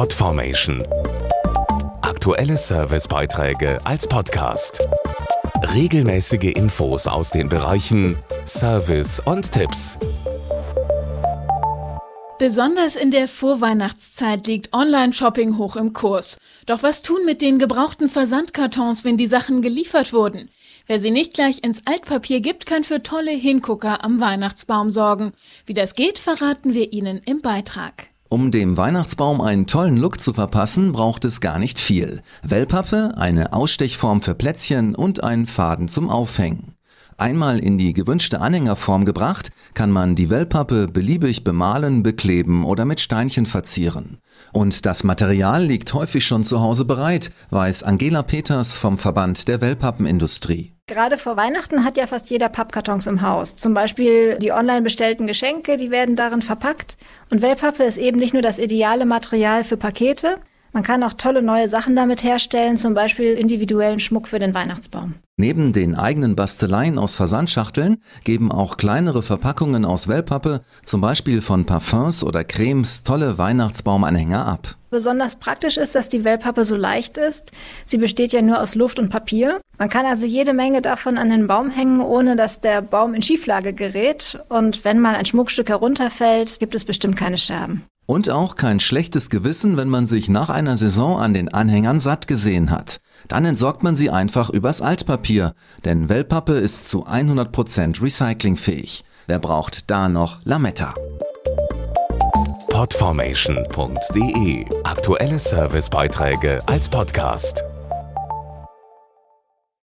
Podformation. Aktuelle Servicebeiträge als Podcast. Regelmäßige Infos aus den Bereichen Service und Tipps. Besonders in der Vorweihnachtszeit liegt Online-Shopping hoch im Kurs. Doch was tun mit den gebrauchten Versandkartons, wenn die Sachen geliefert wurden? Wer sie nicht gleich ins Altpapier gibt, kann für tolle Hingucker am Weihnachtsbaum sorgen. Wie das geht, verraten wir Ihnen im Beitrag. Um dem Weihnachtsbaum einen tollen Look zu verpassen, braucht es gar nicht viel. Wellpappe, eine Ausstechform für Plätzchen und einen Faden zum Aufhängen. Einmal in die gewünschte Anhängerform gebracht, kann man die Wellpappe beliebig bemalen, bekleben oder mit Steinchen verzieren. Und das Material liegt häufig schon zu Hause bereit, weiß Angela Peters vom Verband der Wellpappenindustrie. Gerade vor Weihnachten hat ja fast jeder Pappkartons im Haus. Zum Beispiel die online bestellten Geschenke, die werden darin verpackt. Und Wellpappe ist eben nicht nur das ideale Material für Pakete, man kann auch tolle neue Sachen damit herstellen, zum Beispiel individuellen Schmuck für den Weihnachtsbaum. Neben den eigenen Basteleien aus Versandschachteln geben auch kleinere Verpackungen aus Wellpappe, zum Beispiel von Parfums oder Cremes, tolle Weihnachtsbaumanhänger ab. Besonders praktisch ist, dass die Wellpappe so leicht ist. Sie besteht ja nur aus Luft und Papier. Man kann also jede Menge davon an den Baum hängen, ohne dass der Baum in Schieflage gerät. Und wenn mal ein Schmuckstück herunterfällt, gibt es bestimmt keine Scherben. Und auch kein schlechtes Gewissen, wenn man sich nach einer Saison an den Anhängern satt gesehen hat. Dann entsorgt man sie einfach übers Altpapier, denn Wellpappe ist zu 100% recyclingfähig. Wer braucht da noch Lametta? Podformation.de Aktuelle Servicebeiträge als Podcast.